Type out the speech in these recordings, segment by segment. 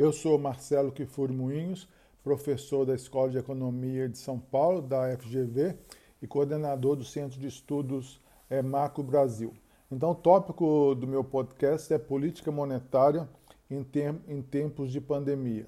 Eu sou Marcelo Kifuri Moinhos, professor da Escola de Economia de São Paulo, da FGV, e coordenador do Centro de Estudos é, Macro Brasil. Então, o tópico do meu podcast é política monetária em, em tempos de pandemia.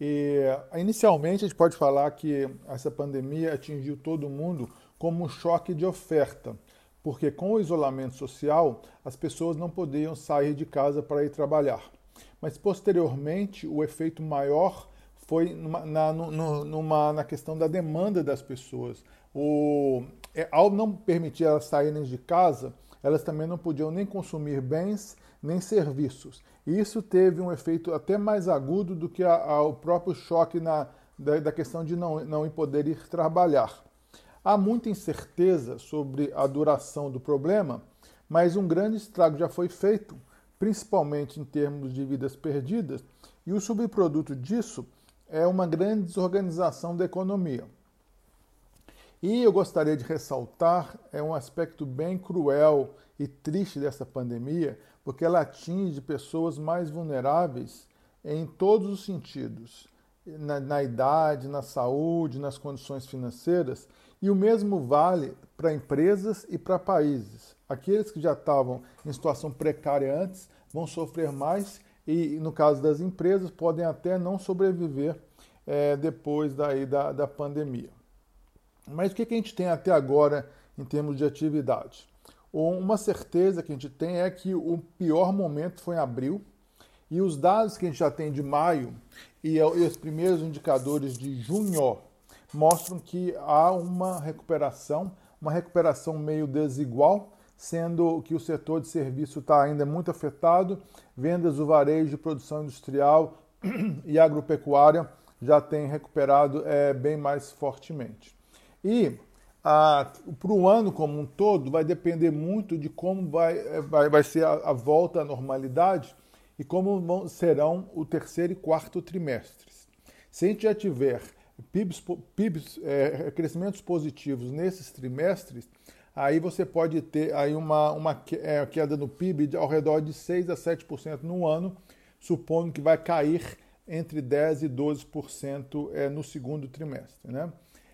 E, inicialmente, a gente pode falar que essa pandemia atingiu todo mundo como um choque de oferta, porque com o isolamento social, as pessoas não podiam sair de casa para ir trabalhar. Mas, posteriormente, o efeito maior foi numa, na, numa, na questão da demanda das pessoas. O, é, ao não permitir elas saírem de casa, elas também não podiam nem consumir bens nem serviços. E isso teve um efeito até mais agudo do que a, a, o próprio choque na, da, da questão de não, não poder ir trabalhar. Há muita incerteza sobre a duração do problema, mas um grande estrago já foi feito, principalmente em termos de vidas perdidas, e o subproduto disso é uma grande desorganização da economia. E eu gostaria de ressaltar é um aspecto bem cruel e triste dessa pandemia, porque ela atinge pessoas mais vulneráveis em todos os sentidos, na, na idade, na saúde, nas condições financeiras, e o mesmo vale para empresas e para países. Aqueles que já estavam em situação precária antes vão sofrer mais e, no caso das empresas, podem até não sobreviver é, depois daí da, da pandemia. Mas o que, que a gente tem até agora em termos de atividade? Uma certeza que a gente tem é que o pior momento foi em abril e os dados que a gente já tem de maio e os primeiros indicadores de junho mostram que há uma recuperação, uma recuperação meio desigual, sendo que o setor de serviço está ainda muito afetado, vendas do varejo produção industrial e agropecuária já têm recuperado é, bem mais fortemente. E para o ano como um todo vai depender muito de como vai, é, vai, vai ser a, a volta à normalidade e como serão o terceiro e quarto trimestres. Se a gente já tiver PIBs, PIBs é, crescimentos positivos nesses trimestres, aí você pode ter aí uma, uma é, queda no PIB ao redor de 6 a 7% no ano, supondo que vai cair entre 10% e 12% é, no segundo trimestre. Né?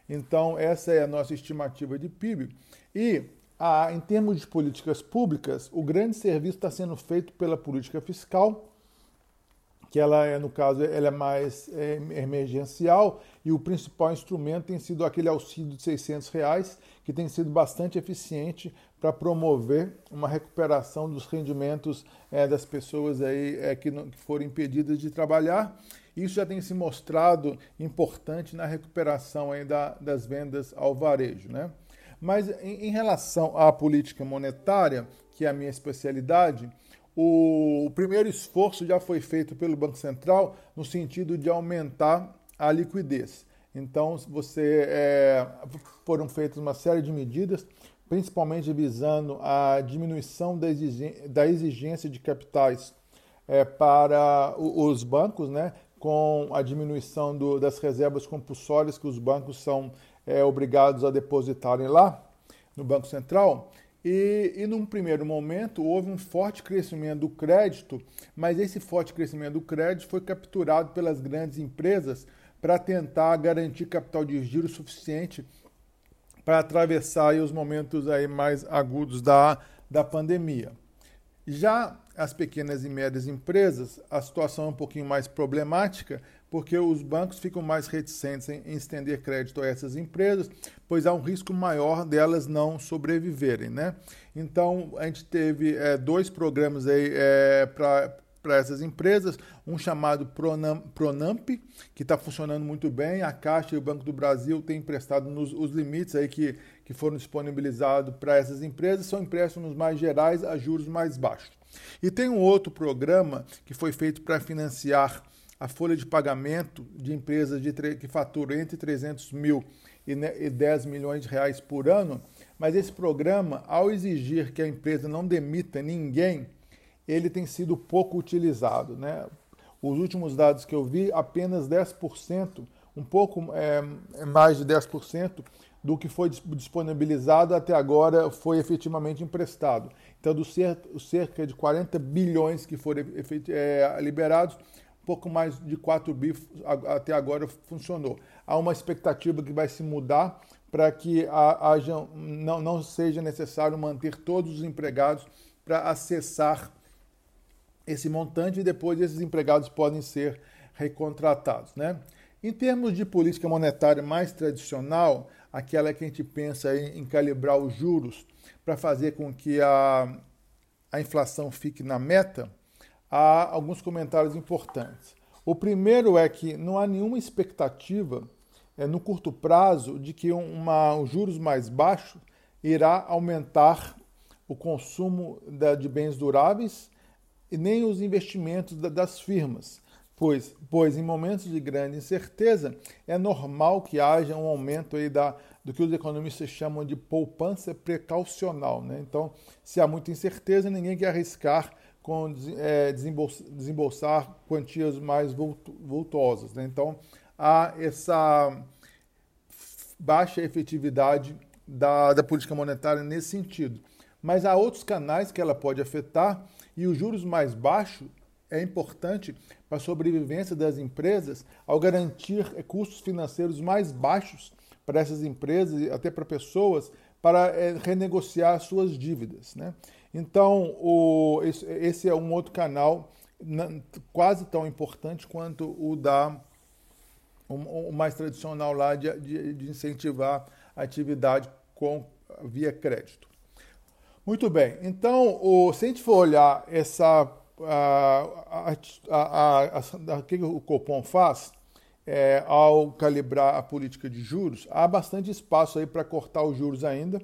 Então, essa é a nossa estimativa de PIB. E, a, em termos de políticas públicas, o grande serviço está sendo feito pela política fiscal, que ela é, no caso, ela é mais é, emergencial e o principal instrumento tem sido aquele auxílio de 600 reais, que tem sido bastante eficiente para promover uma recuperação dos rendimentos é, das pessoas aí, é, que, não, que foram impedidas de trabalhar isso já tem se mostrado importante na recuperação aí da, das vendas ao varejo. Né? Mas em, em relação à política monetária, que é a minha especialidade, o, o primeiro esforço já foi feito pelo Banco Central no sentido de aumentar a liquidez. Então, você é, foram feitas uma série de medidas, principalmente visando a diminuição da exigência, da exigência de capitais é, para os bancos, né? com a diminuição do, das reservas compulsórias que os bancos são é, obrigados a depositarem lá no Banco Central. E, e num primeiro momento houve um forte crescimento do crédito, mas esse forte crescimento do crédito foi capturado pelas grandes empresas para tentar garantir capital de giro suficiente para atravessar os momentos aí mais agudos da, da pandemia. Já as pequenas e médias empresas, a situação é um pouquinho mais problemática, porque os bancos ficam mais reticentes em estender crédito a essas empresas, pois há um risco maior delas não sobreviverem. Né? Então, a gente teve é, dois programas aí é, para para essas empresas, um chamado Pronam, Pronamp, que está funcionando muito bem. A Caixa e o Banco do Brasil têm emprestado nos, os limites aí que, que foram disponibilizados para essas empresas, são empréstimos mais gerais a juros mais baixos. E tem um outro programa que foi feito para financiar a folha de pagamento de empresas de que faturam entre 300 mil e 10 milhões de reais por ano, mas esse programa, ao exigir que a empresa não demita ninguém, ele tem sido pouco utilizado. Né? Os últimos dados que eu vi, apenas 10%, um pouco é mais de 10% do que foi disponibilizado até agora foi efetivamente emprestado. Então, dos cerca de 40 bilhões que foram é, liberados, pouco mais de 4 bi até agora funcionou. Há uma expectativa que vai se mudar para que haja, não, não seja necessário manter todos os empregados para acessar esse montante e depois esses empregados podem ser recontratados. Né? Em termos de política monetária mais tradicional, aquela que a gente pensa em, em calibrar os juros para fazer com que a, a inflação fique na meta, há alguns comentários importantes. O primeiro é que não há nenhuma expectativa é, no curto prazo de que uma, os juros mais baixos irá aumentar o consumo da, de bens duráveis e nem os investimentos da, das firmas, pois, pois em momentos de grande incerteza é normal que haja um aumento aí da, do que os economistas chamam de poupança precaucional. Né? Então, se há muita incerteza, ninguém quer arriscar com é, desembolsar, desembolsar quantias mais vultuosas. Né? Então, há essa baixa efetividade da, da política monetária nesse sentido. Mas há outros canais que ela pode afetar e os juros mais baixos é importante para a sobrevivência das empresas ao garantir custos financeiros mais baixos para essas empresas e até para pessoas para é, renegociar suas dívidas. Né? Então, o, esse é um outro canal quase tão importante quanto o da o, mais tradicional lá de, de, de incentivar a atividade com via crédito. Muito bem, então o, se a gente for olhar essa o que o Copom faz é, ao calibrar a política de juros, há bastante espaço aí para cortar os juros ainda,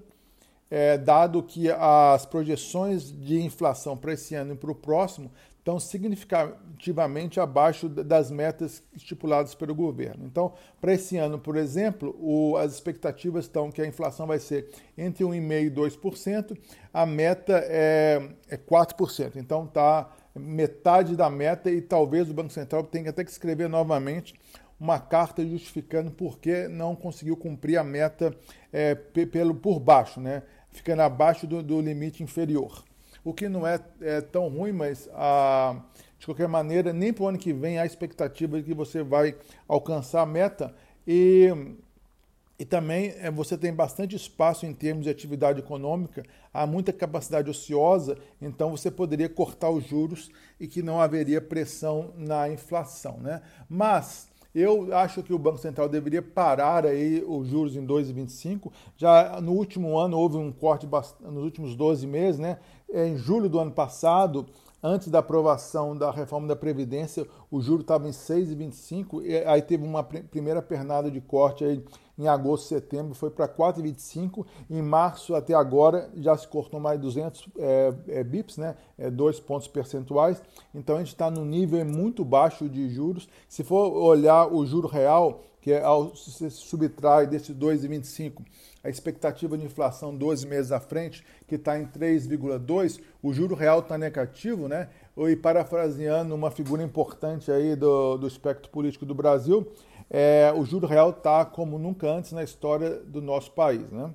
é, dado que as projeções de inflação para esse ano e para o próximo estão significativamente abaixo das metas estipuladas pelo governo. Então, para esse ano, por exemplo, o, as expectativas estão que a inflação vai ser entre 1,5% e 2%, a meta é, é 4%. Então, está metade da meta e talvez o Banco Central tenha até que escrever novamente uma carta justificando por que não conseguiu cumprir a meta é, pelo, por baixo, né? ficando abaixo do, do limite inferior o que não é, é tão ruim, mas ah, de qualquer maneira, nem para o ano que vem há expectativa de que você vai alcançar a meta. E, e também é, você tem bastante espaço em termos de atividade econômica, há muita capacidade ociosa, então você poderia cortar os juros e que não haveria pressão na inflação. Né? Mas eu acho que o Banco Central deveria parar aí os juros em 2,25. Já no último ano houve um corte nos últimos 12 meses, né? É, em julho do ano passado, antes da aprovação da reforma da Previdência, o juro estava em 6,25, e aí teve uma primeira pernada de corte aí em agosto, setembro, foi para 4,25, em março até agora já se cortou mais 200 é, é, bips, né, é, dois pontos percentuais, então a gente está no nível muito baixo de juros. Se for olhar o juro real, que é ao se subtrai desse 2,25, a expectativa de inflação 12 meses à frente, que está em 3,2, o juro real está negativo, né? E parafraseando uma figura importante aí do, do espectro político do Brasil, é, o juro real está como nunca antes na história do nosso país, né?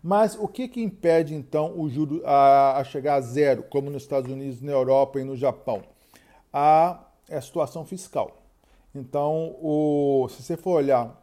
Mas o que, que impede então o juro a, a chegar a zero, como nos Estados Unidos, na Europa e no Japão? A, é a situação fiscal. Então, o, se você for olhar,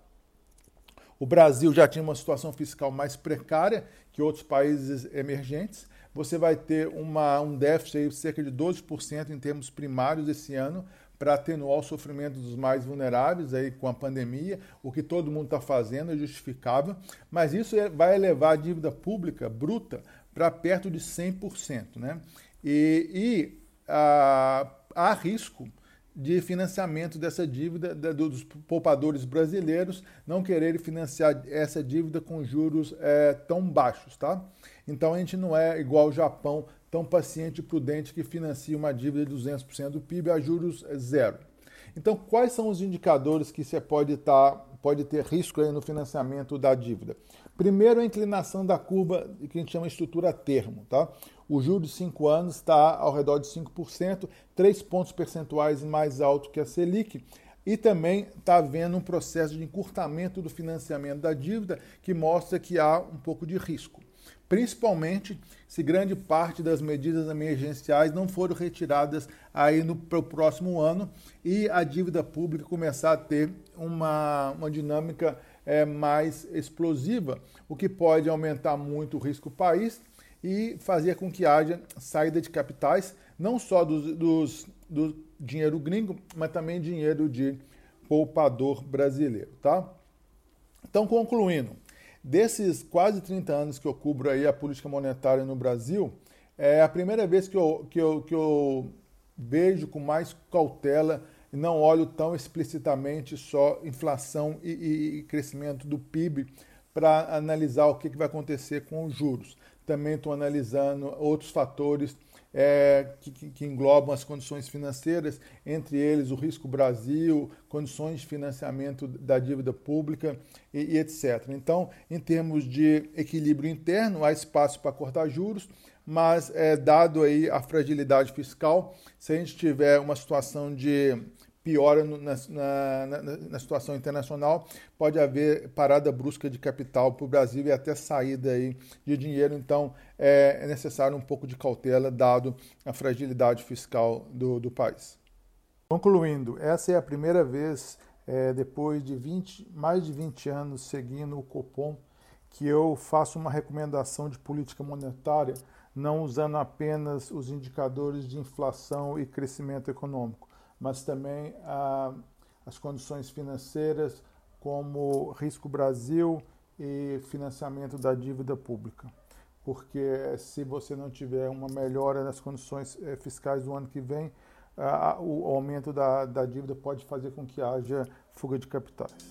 o Brasil já tinha uma situação fiscal mais precária que outros países emergentes. Você vai ter uma, um déficit de cerca de 12% em termos primários esse ano para atenuar o sofrimento dos mais vulneráveis aí com a pandemia, o que todo mundo está fazendo é justificável, mas isso é, vai elevar a dívida pública bruta para perto de 100%. Né? E, e há risco de financiamento dessa dívida dos poupadores brasileiros não quererem financiar essa dívida com juros é, tão baixos, tá? Então a gente não é igual o Japão, tão paciente prudente que financia uma dívida de 200% do PIB a juros zero. Então, quais são os indicadores que você pode, tá, pode ter risco no financiamento da dívida? Primeiro, a inclinação da curva que a gente chama estrutura termo. Tá? O juro de 5 anos está ao redor de 5%, 3 pontos percentuais mais alto que a Selic. E também está havendo um processo de encurtamento do financiamento da dívida que mostra que há um pouco de risco. Principalmente se grande parte das medidas emergenciais não foram retiradas aí no próximo ano e a dívida pública começar a ter uma, uma dinâmica é, mais explosiva, o que pode aumentar muito o risco país e fazer com que haja saída de capitais, não só dos, dos, do dinheiro gringo, mas também dinheiro de poupador brasileiro, tá? Então, concluindo, desses quase 30 anos que eu cubro aí a política monetária no Brasil, é a primeira vez que eu, que eu, que eu vejo com mais cautela e não olho tão explicitamente só inflação e, e, crescimento do PIB para analisar o que, que vai acontecer com os juros. Também estou analisando outros fatores é, que, que, englobam as condições financeiras, entre eles o risco Brasil, condições de financiamento da dívida pública e, e etc. Então, em termos de equilíbrio interno, há espaço para cortar juros, mas é, dado aí a fragilidade fiscal, se a gente tiver uma situação de piora na, na, na, situação internacional, pode haver parada brusca de capital para o Brasil e até saída aí de dinheiro. Então, é, é necessário um pouco de cautela, dado a fragilidade fiscal do, do país. Concluindo, essa é a primeira vez, é, depois de 20, mais de 20 anos seguindo o Copom, que eu faço uma recomendação de política monetária, não usando apenas os indicadores de inflação e crescimento econômico mas também ah, as condições financeiras, como risco Brasil e financiamento da dívida pública. Porque se você não tiver uma melhora nas condições eh, fiscais do ano que vem, ah, o aumento da, da dívida pode fazer com que haja fuga de capitais.